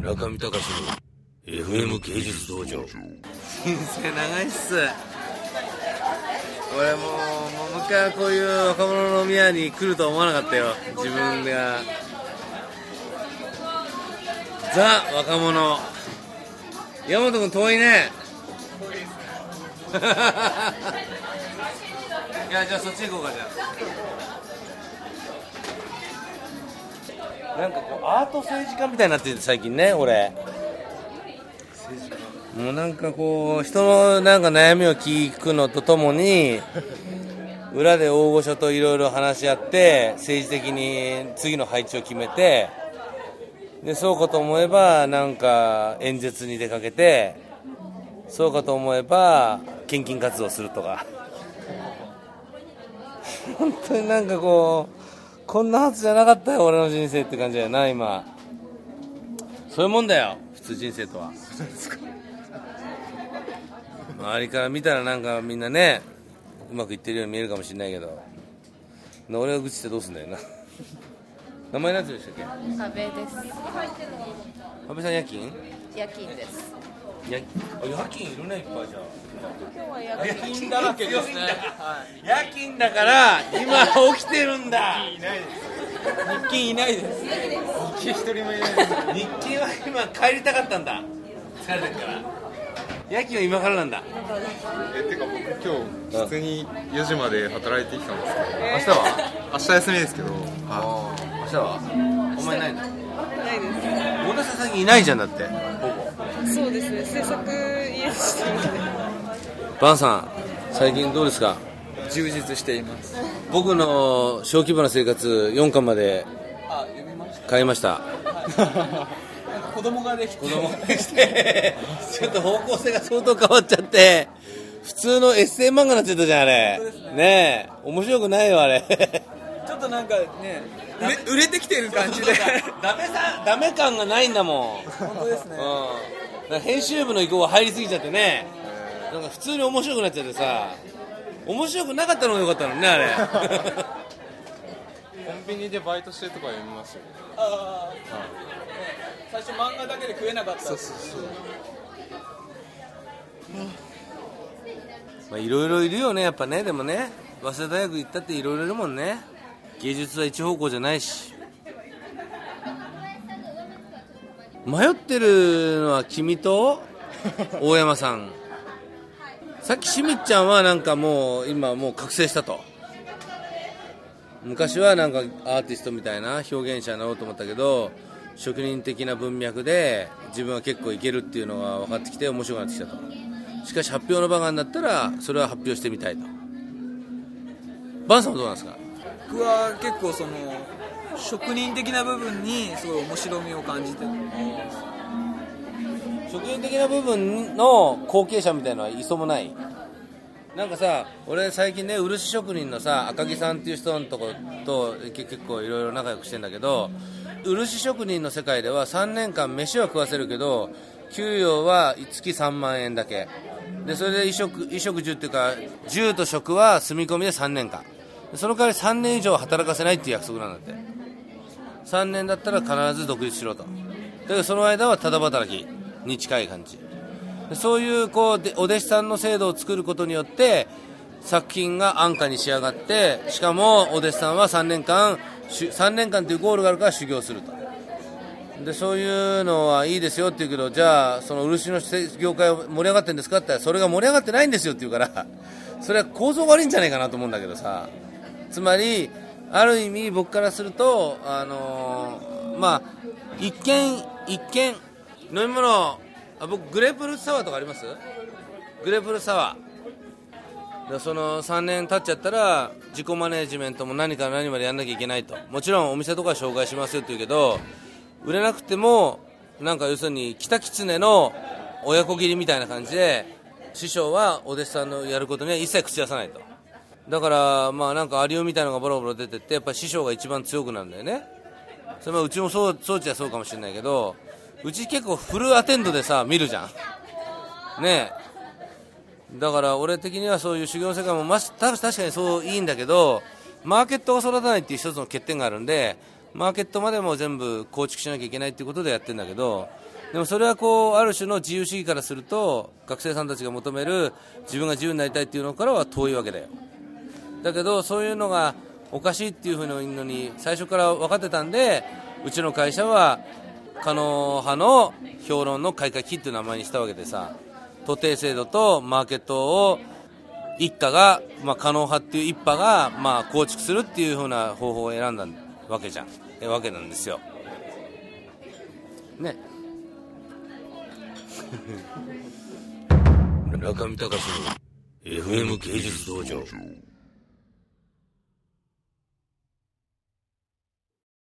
中見隆の FM 芸術道場。人生長いっす。俺もうもう一回こういう若者の飲み屋に来るとは思わなかったよ。自分が。ザ若者。山本君遠いね。いやじゃあそっち行こうかじゃあなんかこうアート政治家みたいになってて最近ね俺。もうなんかこう人のなんか悩みを聞くのとともに裏で大御所といろいろ話し合って政治的に次の配置を決めてでそうかと思えばなんか演説に出かけてそうかと思えば献金活動するとか。本当になんかこうこんなはずじゃなかったよ俺の人生って感じだよな今。そういうもんだよ普通人生とは。周りから見たらなんかみんなねうまくいってるように見えるかもしれないけど。俺が愚痴ってどうすんだよな。名前何て言うんでしたっ阿部です。け阿部さん夜勤？夜勤です。や夜勤いるねいっぱいじゃあ。今日は夜夜勤勤だらけですね。夜勤だ。から今起きてるんだ。日勤いないです。日勤一人もいないです。日勤は今帰りたかったんだ。疲れてるから。夜勤は今からなんだ。えてか僕今日普通に4時まで働いてきたんですけど明日は？明日休みですけどは明日は？お前ないの？ないで小田さん最近いないじゃんだって。す。そうですね。制作家でしたので。バンさん最近どうですか？充実しています。僕の小規模な生活4巻まであ読みました。買いました。子供ができて子供ができて。ちょっと方向性が相当変わっちゃって。普通のエッセイ漫画になっちゃったじゃんあれ。ねえ。面白くないよあれちょっとなんかね売れ売れてきてる感じで。ダメさダメ感がないんだもん。本当ですね。うん、編集部の意向が入りすぎちゃってね。なんか普通に面白くなっちゃってさ。面白くなかったのがよかったのにねあれ。コンビニでバイトしてるとか読みましたよあ最初漫画だけで食えなかった。そうそうそう。まあいろいろいるよねやっぱね。でもね早稲田大学行ったっていろいろいるもんね芸術は一方向じゃないし。迷ってるのは君と 大山さん。さっきしみっちゃんはなんかもう今もう覚醒したと。昔はなんかアーティストみたいな表現者になろうと思ったけど職人的な文脈で自分は結構いけるっていうのが分かってきて面白くなってきたと。しかし発表の場がになったらそれは発表してみたいと。バンさんはどうなんですか？僕は結構その職人的な部分にすごい面白みを感じて。る職人的な部分の後継者みたいのはいそもない？なんかさ俺最近ね漆職人のさ赤木さんっていう人のとこと結構いろいろ仲良くしてんだけど漆職人の世界では3年間飯は食わせるけど給与は月3万円だけ。でそれで衣食衣食住っていうか住と食は住み込みで3年間。その代わり3年以上働かせないっていう約束なんだって。3年だったら必ず独立しろと。だけどその間はただ働きに近い感じ。そういうこうお弟子さんの制度を作ることによって作品が安価に仕上がってしかもお弟子さんは3年間3年間というゴールがあるから修行すると。でそういうのはいいですよって言うけどじゃあその漆の業界盛り上がってるんですかって言ったらそれが盛り上がってないんですよって言うからそれは構造悪いんじゃないかなと思うんだけどさ。つまりある意味僕からするとあのーまあ一見一見飲み物あ僕グレープフルーツサワーとかあります？グレープフルーツサワー。その3年経っちゃったら自己マネジメントも何から何までやんなきゃいけないと。もちろんお店とか紹介しますよって言うけど売れなくてもなんか要するに北狐の親子切りみたいな感じで師匠はお弟子さんのやることには一切口出さないと。だからまあなんかアリオみたいなのがボロボロ出てってやっぱ師匠が一番強くなるんだよね。それうちもそう装置はそうかもしれないけどうち結構フルアテンドでさ見るじゃん。ねえ。だから俺的にはそういう修行の世界もまし確かにそういいんだけどマーケットが育たないっていう一つの欠点があるんでマーケットまでも全部構築しなきゃいけないっていうことでやってるんだけどでもそれはこうある種の自由主義からすると学生さんたちが求める自分が自由になりたいっていうのからは遠いわけだよ。だけどそういうのがおかしいっていうふうにのに最初から分かってたんでうちの会社は可能派の評論の開会期っていう名前にしたわけでさ徒弟制度とマーケットを一家が、まあ、可能派っていう一派が、まあ、構築するっていうふうな方法を選んだわけじゃん。えわけなんですよ。ね。中見隆の FM 芸術道場。